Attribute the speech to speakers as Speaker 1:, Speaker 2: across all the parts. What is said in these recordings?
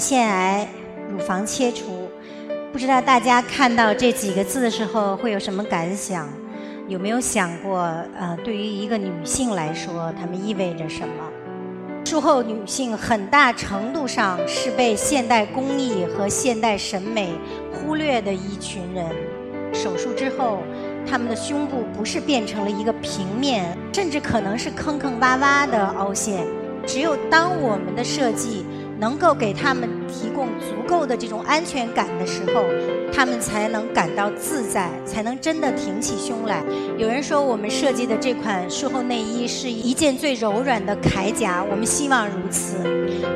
Speaker 1: 腺癌乳房切除，不知道大家看到这几个字的时候会有什么感想？有没有想过，呃，对于一个女性来说，它们意味着什么？术后女性很大程度上是被现代工艺和现代审美忽略的一群人。手术之后，她们的胸部不是变成了一个平面，甚至可能是坑坑洼洼的凹陷。只有当我们的设计能够给他们提供足够的这种安全感的时候，他们才能感到自在，才能真的挺起胸来。有人说，我们设计的这款术后内衣是一件最柔软的铠甲，我们希望如此。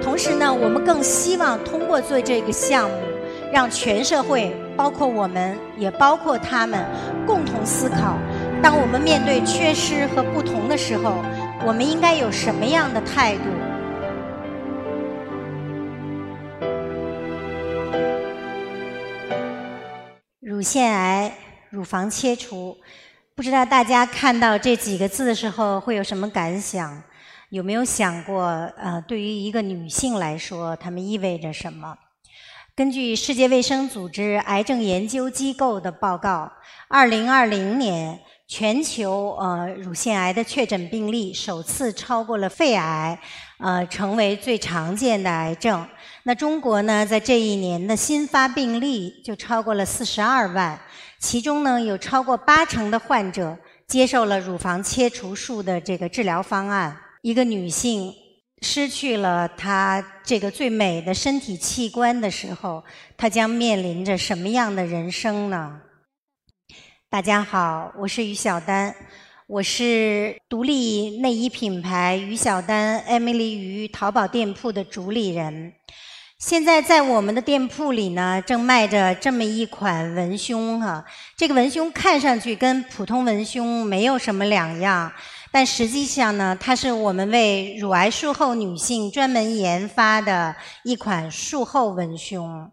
Speaker 1: 同时呢，我们更希望通过做这个项目，让全社会，包括我们，也包括他们，共同思考：当我们面对缺失和不同的时候，我们应该有什么样的态度？腺癌乳房切除，不知道大家看到这几个字的时候会有什么感想？有没有想过，呃，对于一个女性来说，它们意味着什么？根据世界卫生组织癌症研究机构的报告，二零二零年全球呃乳腺癌的确诊病例首次超过了肺癌，呃，成为最常见的癌症。那中国呢，在这一年的新发病例就超过了四十二万，其中呢有超过八成的患者接受了乳房切除术的这个治疗方案。一个女性失去了她这个最美的身体器官的时候，她将面临着什么样的人生呢？大家好，我是于晓丹。我是独立内衣品牌于小丹 Emily 于淘宝店铺的主理人。现在在我们的店铺里呢，正卖着这么一款文胸哈。这个文胸看上去跟普通文胸没有什么两样，但实际上呢，它是我们为乳癌术后女性专门研发的一款术后文胸。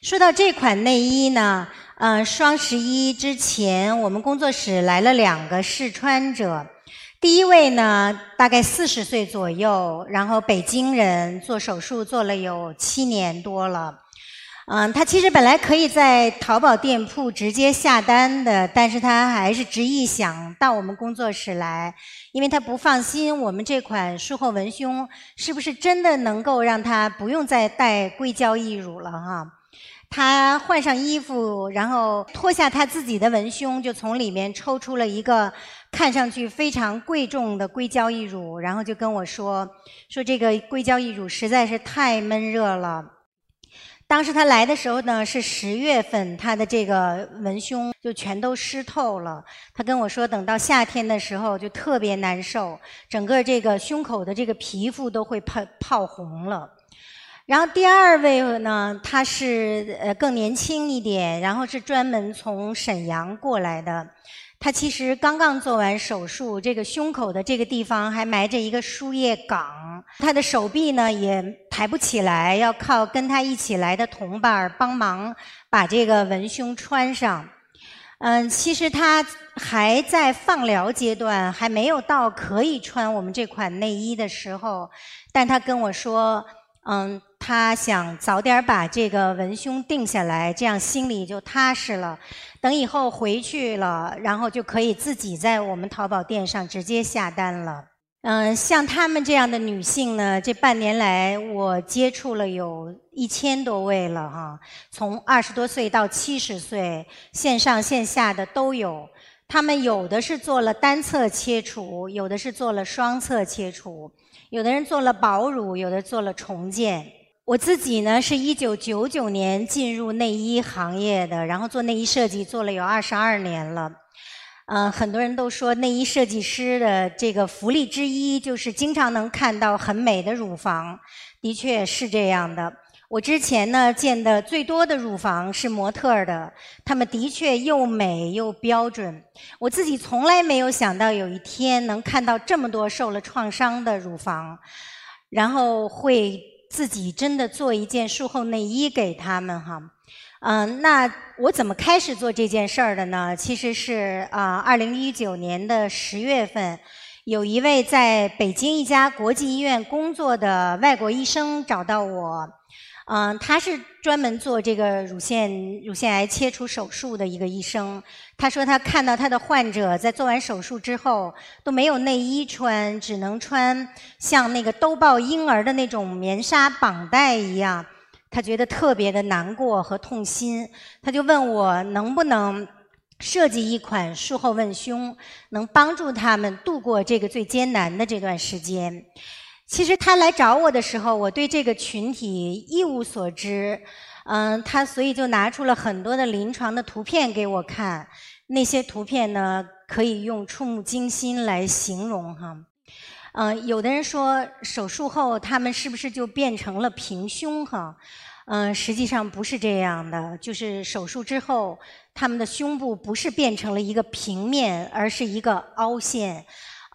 Speaker 1: 说到这款内衣呢，嗯，双十一之前，我们工作室来了两个试穿者。第一位呢，大概四十岁左右，然后北京人，做手术做了有七年多了。嗯，他其实本来可以在淘宝店铺直接下单的，但是他还是执意想到我们工作室来，因为他不放心我们这款术后文胸是不是真的能够让他不用再带硅胶义乳了哈。他换上衣服，然后脱下他自己的文胸，就从里面抽出了一个看上去非常贵重的硅胶义乳，然后就跟我说：“说这个硅胶义乳实在是太闷热了。”当时他来的时候呢，是十月份，他的这个文胸就全都湿透了。他跟我说，等到夏天的时候就特别难受，整个这个胸口的这个皮肤都会泡泡红了。然后第二位呢，他是呃更年轻一点，然后是专门从沈阳过来的。他其实刚刚做完手术，这个胸口的这个地方还埋着一个输液岗，他的手臂呢也抬不起来，要靠跟他一起来的同伴帮忙把这个文胸穿上。嗯，其实他还在放疗阶段，还没有到可以穿我们这款内衣的时候，但他跟我说，嗯。他想早点把这个文胸定下来，这样心里就踏实了。等以后回去了，然后就可以自己在我们淘宝店上直接下单了。嗯，像他们这样的女性呢，这半年来我接触了有一千多位了哈，从二十多岁到七十岁，线上线下的都有。他们有的是做了单侧切除，有的是做了双侧切除，有的人做了保乳，有的做了重建。我自己呢，是一九九九年进入内衣行业的，然后做内衣设计做了有二十二年了。嗯，很多人都说内衣设计师的这个福利之一就是经常能看到很美的乳房，的确是这样的。我之前呢见的最多的乳房是模特的，他们的确又美又标准。我自己从来没有想到有一天能看到这么多受了创伤的乳房，然后会。自己真的做一件术后内衣给他们哈，嗯，那我怎么开始做这件事儿的呢？其实是啊，二零一九年的十月份，有一位在北京一家国际医院工作的外国医生找到我，嗯，他是专门做这个乳腺乳腺癌切除手术的一个医生。他说他看到他的患者在做完手术之后都没有内衣穿，只能穿像那个兜抱婴儿的那种棉纱绑带一样，他觉得特别的难过和痛心。他就问我能不能设计一款术后问胸，能帮助他们度过这个最艰难的这段时间。其实他来找我的时候，我对这个群体一无所知，嗯，他所以就拿出了很多的临床的图片给我看，那些图片呢可以用触目惊心来形容哈，嗯，有的人说手术后他们是不是就变成了平胸哈，嗯，实际上不是这样的，就是手术之后他们的胸部不是变成了一个平面，而是一个凹陷。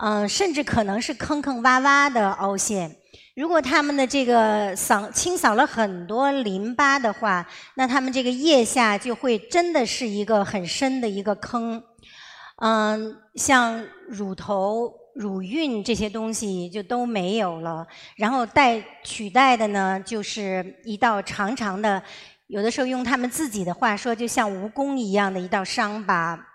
Speaker 1: 嗯，甚至可能是坑坑洼洼的凹陷。如果他们的这个扫清扫了很多淋巴的话，那他们这个腋下就会真的是一个很深的一个坑。嗯，像乳头、乳晕这些东西就都没有了，然后代取代的呢，就是一道长长的，有的时候用他们自己的话说，就像蜈蚣一样的一道伤疤。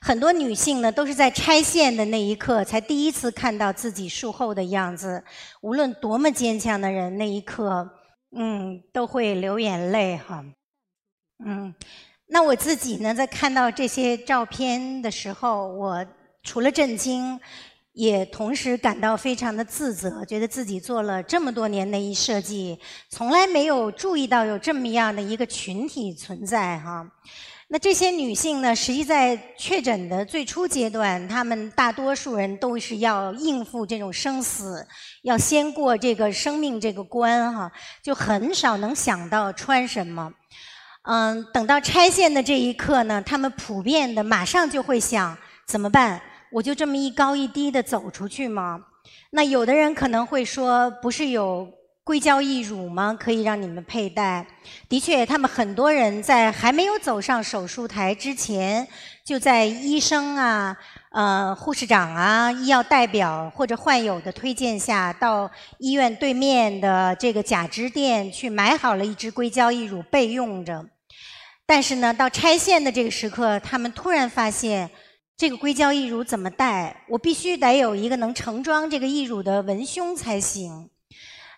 Speaker 1: 很多女性呢，都是在拆线的那一刻才第一次看到自己术后的样子。无论多么坚强的人，那一刻，嗯，都会流眼泪哈。嗯，那我自己呢，在看到这些照片的时候，我除了震惊，也同时感到非常的自责，觉得自己做了这么多年内衣设计，从来没有注意到有这么样的一个群体存在哈。那这些女性呢？实际在确诊的最初阶段，她们大多数人都是要应付这种生死，要先过这个生命这个关哈，就很少能想到穿什么。嗯，等到拆线的这一刻呢，她们普遍的马上就会想怎么办？我就这么一高一低的走出去吗？那有的人可能会说，不是有。硅胶义乳吗？可以让你们佩戴。的确，他们很多人在还没有走上手术台之前，就在医生啊、呃护士长啊、医药代表或者患友的推荐下，到医院对面的这个假肢店去买好了一支硅胶义乳备用着。但是呢，到拆线的这个时刻，他们突然发现，这个硅胶义乳怎么戴？我必须得有一个能盛装这个义乳的文胸才行。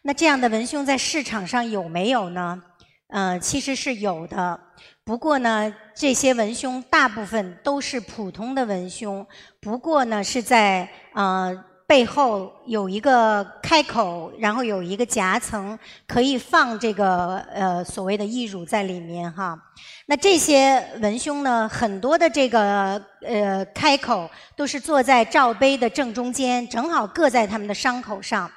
Speaker 1: 那这样的文胸在市场上有没有呢？呃，其实是有的。不过呢，这些文胸大部分都是普通的文胸，不过呢是在呃背后有一个开口，然后有一个夹层，可以放这个呃所谓的义乳在里面哈。那这些文胸呢，很多的这个呃开口都是坐在罩杯的正中间，正好硌在他们的伤口上。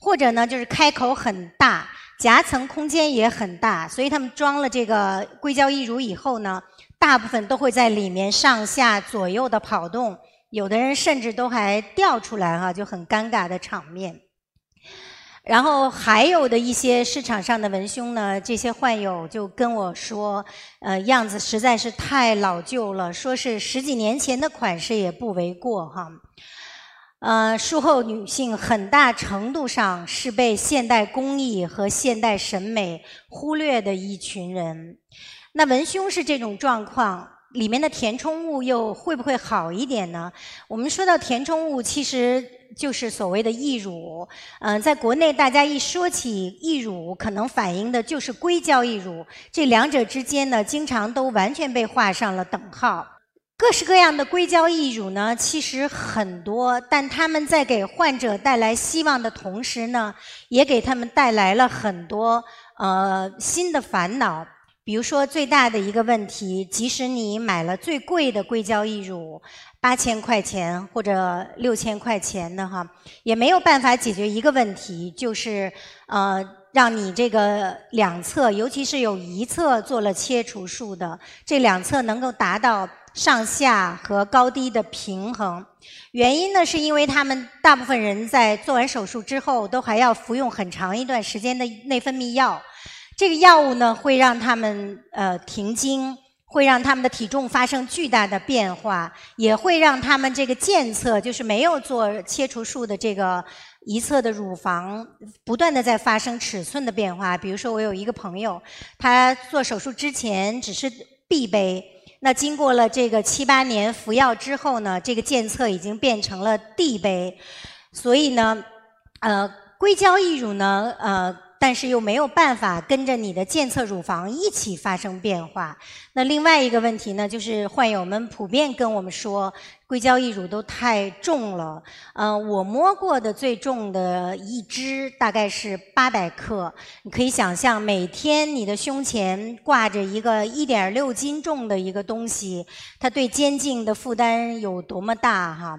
Speaker 1: 或者呢，就是开口很大，夹层空间也很大，所以他们装了这个硅胶义乳以后呢，大部分都会在里面上下左右的跑动，有的人甚至都还掉出来哈，就很尴尬的场面。然后还有的一些市场上的文胸呢，这些患友就跟我说，呃，样子实在是太老旧了，说是十几年前的款式也不为过哈。呃，术后女性很大程度上是被现代工艺和现代审美忽略的一群人。那文胸是这种状况，里面的填充物又会不会好一点呢？我们说到填充物，其实就是所谓的义乳。嗯，在国内大家一说起义乳，可能反映的就是硅胶义乳。这两者之间呢，经常都完全被画上了等号。各式各样的硅胶义乳呢，其实很多，但他们在给患者带来希望的同时呢，也给他们带来了很多呃新的烦恼。比如说，最大的一个问题，即使你买了最贵的硅胶义乳，八千块钱或者六千块钱的哈，也没有办法解决一个问题，就是呃，让你这个两侧，尤其是有一侧做了切除术的，这两侧能够达到。上下和高低的平衡，原因呢，是因为他们大部分人在做完手术之后，都还要服用很长一段时间的内分泌药。这个药物呢，会让他们呃停经，会让他们的体重发生巨大的变化，也会让他们这个健侧，就是没有做切除术的这个一侧的乳房，不断的在发生尺寸的变化。比如说，我有一个朋友，他做手术之前只是 B 杯，那经过了这个七八年服药之后呢，这个监测已经变成了 D 杯，所以呢，呃，硅胶义乳呢，呃。但是又没有办法跟着你的健侧乳房一起发生变化。那另外一个问题呢，就是患友们普遍跟我们说，硅胶义乳都太重了。嗯，我摸过的最重的一支大概是八百克。你可以想象，每天你的胸前挂着一个一点六斤重的一个东西，它对肩颈的负担有多么大哈？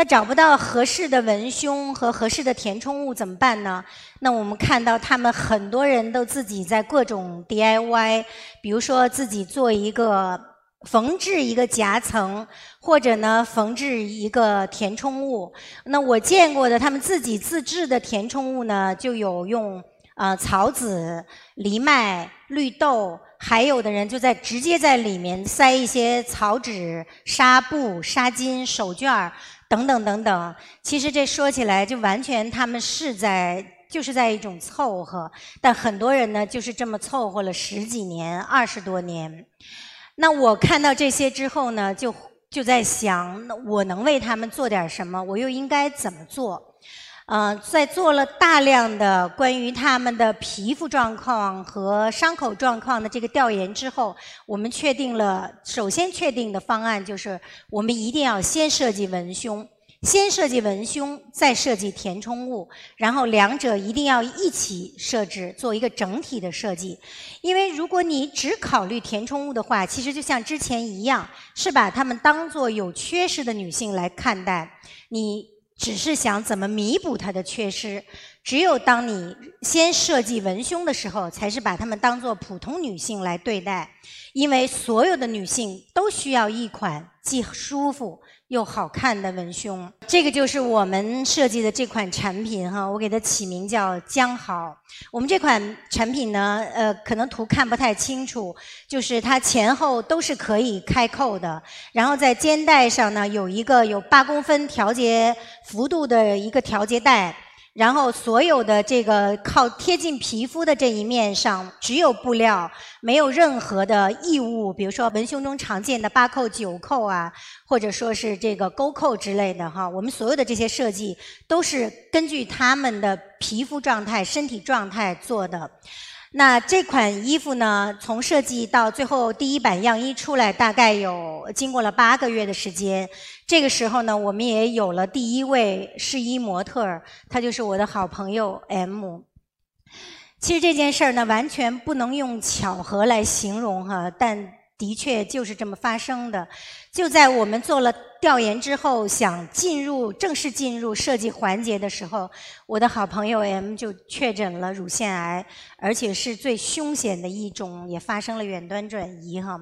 Speaker 1: 那找不到合适的文胸和合适的填充物怎么办呢？那我们看到他们很多人都自己在各种 DIY，比如说自己做一个缝制一个夹层，或者呢缝制一个填充物。那我见过的他们自己自制的填充物呢，就有用啊草籽、藜麦、绿豆，还有的人就在直接在里面塞一些草纸、纱布、纱巾、手绢。等等等等，其实这说起来就完全他们是在就是在一种凑合，但很多人呢就是这么凑合了十几年、二十多年。那我看到这些之后呢，就就在想，我能为他们做点什么？我又应该怎么做？嗯，在做了大量的关于他们的皮肤状况和伤口状况的这个调研之后，我们确定了，首先确定的方案就是，我们一定要先设计文胸，先设计文胸，再设计填充物，然后两者一定要一起设置，做一个整体的设计。因为如果你只考虑填充物的话，其实就像之前一样，是把他们当做有缺失的女性来看待，你。只是想怎么弥补它的缺失。只有当你先设计文胸的时候，才是把她们当做普通女性来对待。因为所有的女性都需要一款既舒服。又好看的文胸，这个就是我们设计的这款产品哈，我给它起名叫江豪。我们这款产品呢，呃，可能图看不太清楚，就是它前后都是可以开扣的，然后在肩带上呢有一个有八公分调节幅度的一个调节带。然后所有的这个靠贴近皮肤的这一面上只有布料，没有任何的异物，比如说文胸中常见的八扣、九扣啊，或者说是这个钩扣之类的哈。我们所有的这些设计都是根据他们的皮肤状态、身体状态做的。那这款衣服呢，从设计到最后第一版样衣出来，大概有经过了八个月的时间。这个时候呢，我们也有了第一位试衣模特儿，她就是我的好朋友 M。其实这件事儿呢，完全不能用巧合来形容哈，但的确就是这么发生的。就在我们做了调研之后，想进入正式进入设计环节的时候，我的好朋友 M 就确诊了乳腺癌，而且是最凶险的一种，也发生了远端转移哈。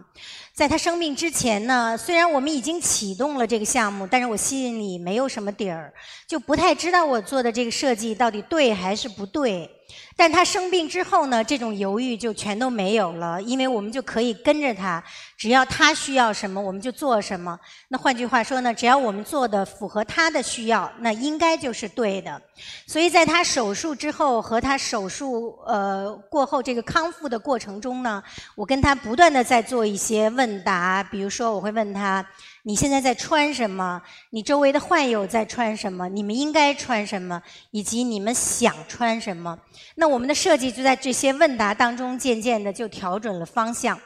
Speaker 1: 在他生病之前呢，虽然我们已经启动了这个项目，但是我心里没有什么底儿，就不太知道我做的这个设计到底对还是不对。但他生病之后呢，这种犹豫就全都没有了，因为我们就可以跟着他，只要他需要什么，我们就做什么。那换句话说呢，只要我们做的符合他的需要，那应该就是对的。所以在他手术之后和他手术呃过后这个康复的过程中呢，我跟他不断的在做一些问答，比如说我会问他。你现在在穿什么？你周围的患友在穿什么？你们应该穿什么？以及你们想穿什么？那我们的设计就在这些问答当中，渐渐的就调准了方向。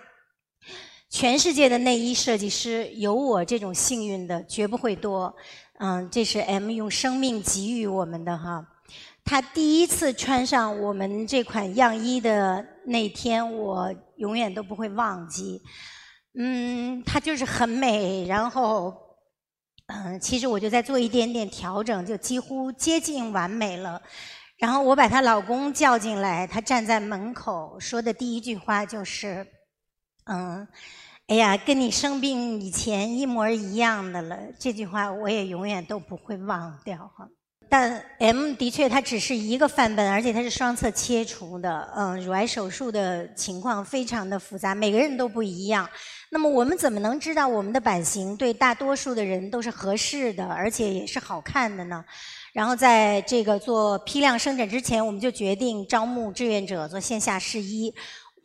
Speaker 1: 全世界的内衣设计师有我这种幸运的绝不会多。嗯，这是 M 用生命给予我们的哈。他第一次穿上我们这款样衣的那天，我永远都不会忘记。嗯，它就是很美，然后，嗯，其实我就在做一点点调整，就几乎接近完美了。然后我把她老公叫进来，她站在门口说的第一句话就是：“嗯，哎呀，跟你生病以前一模一样的了。”这句话我也永远都不会忘掉哈。但 M 的确它只是一个范本，而且它是双侧切除的。嗯，乳癌手术的情况非常的复杂，每个人都不一样。那么我们怎么能知道我们的版型对大多数的人都是合适的，而且也是好看的呢？然后在这个做批量生产之前，我们就决定招募志愿者做线下试衣。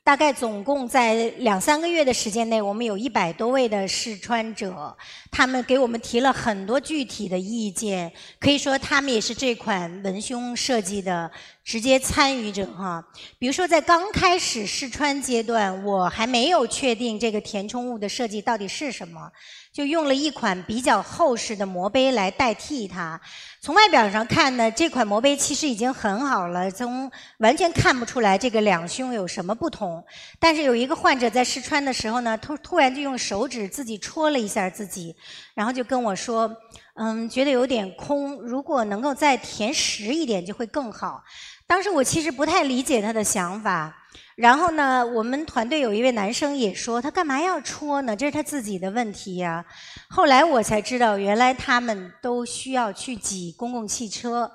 Speaker 1: 大概总共在两三个月的时间内，我们有一百多位的试穿者，他们给我们提了很多具体的意见，可以说他们也是这款文胸设计的直接参与者哈。比如说在刚开始试穿阶段，我还没有确定这个填充物的设计到底是什么。就用了一款比较厚实的膜杯来代替它。从外表上看呢，这款膜杯其实已经很好了，从完全看不出来这个两胸有什么不同。但是有一个患者在试穿的时候呢，突突然就用手指自己戳了一下自己，然后就跟我说：“嗯，觉得有点空，如果能够再填实一点就会更好。”当时我其实不太理解他的想法。然后呢，我们团队有一位男生也说，他干嘛要戳呢？这是他自己的问题呀。后来我才知道，原来他们都需要去挤公共汽车，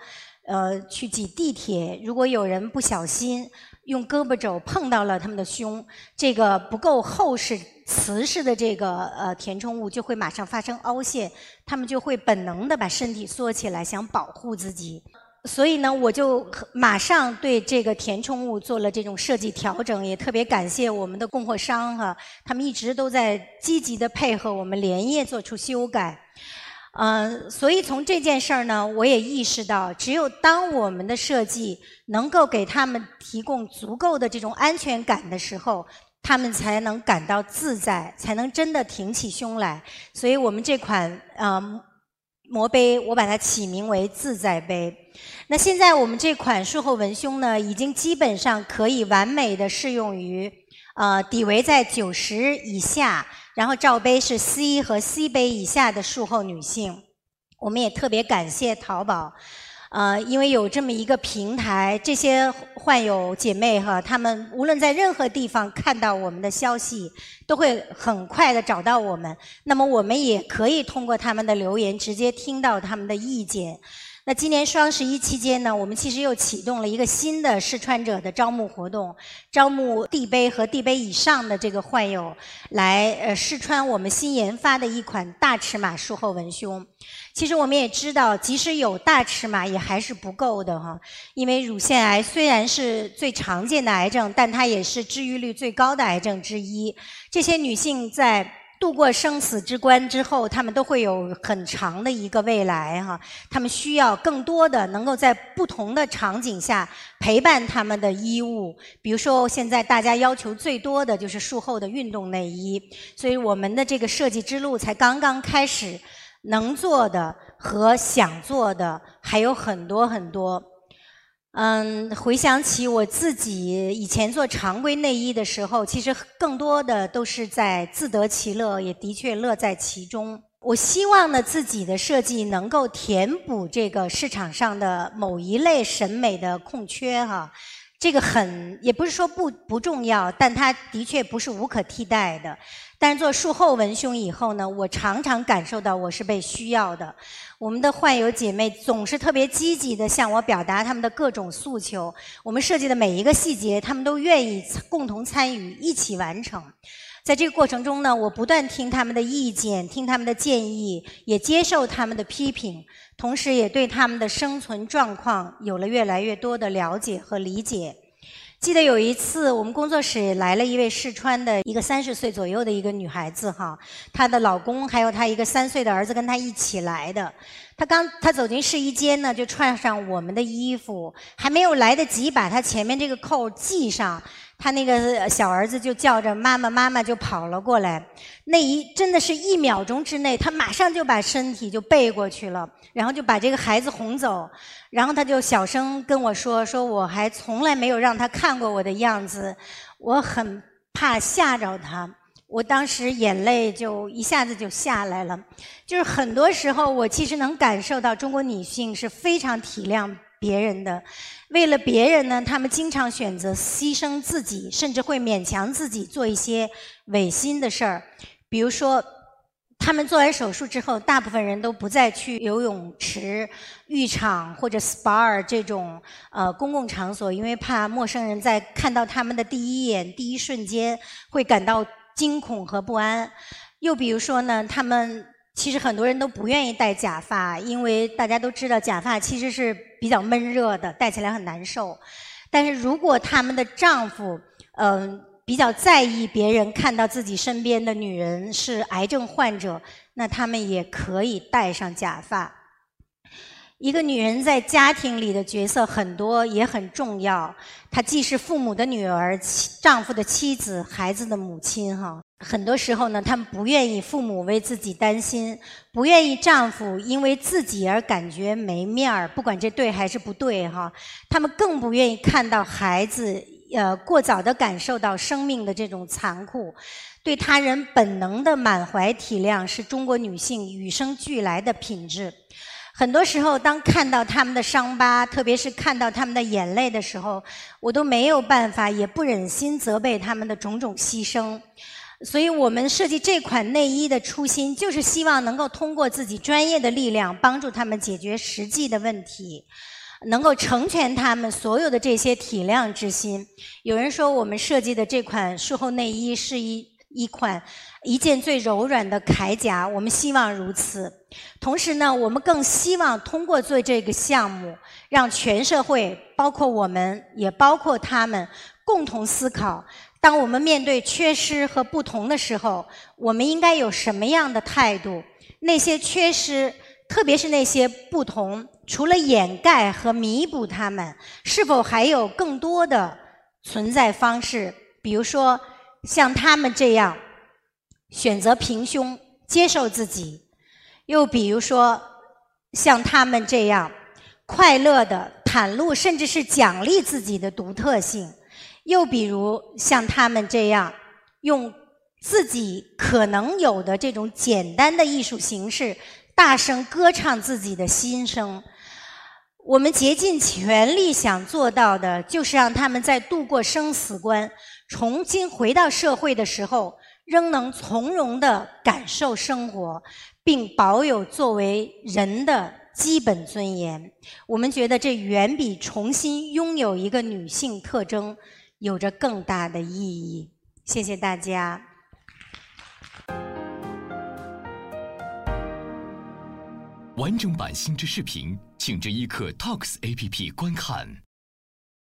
Speaker 1: 呃，去挤地铁。如果有人不小心用胳膊肘碰到了他们的胸，这个不够厚实、瓷实的这个呃填充物就会马上发生凹陷，他们就会本能的把身体缩起来，想保护自己。所以呢，我就马上对这个填充物做了这种设计调整，也特别感谢我们的供货商哈，他们一直都在积极的配合我们连夜做出修改。嗯，所以从这件事儿呢，我也意识到，只有当我们的设计能够给他们提供足够的这种安全感的时候，他们才能感到自在，才能真的挺起胸来。所以我们这款嗯。魔杯，我把它起名为自在杯。那现在我们这款术后文胸呢，已经基本上可以完美的适用于，呃，底围在九十以下，然后罩杯是 C 和 C 杯以下的术后女性。我们也特别感谢淘宝。呃，因为有这么一个平台，这些患有姐妹哈，她们无论在任何地方看到我们的消息，都会很快的找到我们。那么我们也可以通过他们的留言，直接听到他们的意见。那今年双十一期间呢，我们其实又启动了一个新的试穿者的招募活动，招募 D 杯和 D 杯以上的这个患有来呃试穿我们新研发的一款大尺码术后文胸。其实我们也知道，即使有大尺码，也还是不够的哈。因为乳腺癌虽然是最常见的癌症，但它也是治愈率最高的癌症之一。这些女性在度过生死之关之后，他们都会有很长的一个未来哈。他们需要更多的能够在不同的场景下陪伴他们的衣物，比如说现在大家要求最多的就是术后的运动内衣，所以我们的这个设计之路才刚刚开始。能做的和想做的还有很多很多。嗯，回想起我自己以前做常规内衣的时候，其实更多的都是在自得其乐，也的确乐在其中。我希望呢，自己的设计能够填补这个市场上的某一类审美的空缺哈。这个很也不是说不不重要，但它的确不是无可替代的。但是做术后文胸以后呢，我常常感受到我是被需要的。我们的患友姐妹总是特别积极的向我表达他们的各种诉求。我们设计的每一个细节，他们都愿意共同参与，一起完成。在这个过程中呢，我不断听他们的意见，听他们的建议，也接受他们的批评，同时也对他们的生存状况有了越来越多的了解和理解。记得有一次，我们工作室来了一位试穿的一个三十岁左右的一个女孩子哈，她的老公还有她一个三岁的儿子跟她一起来的。他刚他走进试衣间呢，就穿上我们的衣服，还没有来得及把他前面这个扣系上。他那个小儿子就叫着妈妈，妈妈就跑了过来。那一真的是一秒钟之内，他马上就把身体就背过去了，然后就把这个孩子哄走。然后他就小声跟我说：“说我还从来没有让他看过我的样子，我很怕吓着他。”我当时眼泪就一下子就下来了。就是很多时候，我其实能感受到中国女性是非常体谅。别人的，为了别人呢，他们经常选择牺牲自己，甚至会勉强自己做一些违心的事儿。比如说，他们做完手术之后，大部分人都不再去游泳池、浴场或者 SPA 这种呃公共场所，因为怕陌生人在看到他们的第一眼、第一瞬间会感到惊恐和不安。又比如说呢，他们其实很多人都不愿意戴假发，因为大家都知道假发其实是比较闷热的，戴起来很难受。但是如果他们的丈夫，嗯。比较在意别人看到自己身边的女人是癌症患者，那他们也可以戴上假发。一个女人在家庭里的角色很多，也很重要。她既是父母的女儿、丈夫的妻子、孩子的母亲。哈，很多时候呢，他们不愿意父母为自己担心，不愿意丈夫因为自己而感觉没面儿。不管这对还是不对，哈，他们更不愿意看到孩子。呃，过早的感受到生命的这种残酷，对他人本能的满怀体谅，是中国女性与生俱来的品质。很多时候，当看到他们的伤疤，特别是看到他们的眼泪的时候，我都没有办法，也不忍心责备他们的种种牺牲。所以我们设计这款内衣的初心，就是希望能够通过自己专业的力量，帮助他们解决实际的问题。能够成全他们所有的这些体谅之心。有人说，我们设计的这款术后内衣是一一款一件最柔软的铠甲，我们希望如此。同时呢，我们更希望通过做这个项目，让全社会，包括我们，也包括他们，共同思考：当我们面对缺失和不同的时候，我们应该有什么样的态度？那些缺失，特别是那些不同。除了掩盖和弥补他们，是否还有更多的存在方式？比如说，像他们这样选择平胸、接受自己；又比如说，像他们这样快乐的袒露，甚至是奖励自己的独特性；又比如像他们这样用自己可能有的这种简单的艺术形式，大声歌唱自己的心声。我们竭尽全力想做到的，就是让他们在度过生死关、重新回到社会的时候，仍能从容的感受生活，并保有作为人的基本尊严。我们觉得这远比重新拥有一个女性特征有着更大的意义。谢谢大家。完整版新知视频，请至一刻 Talks APP 观看。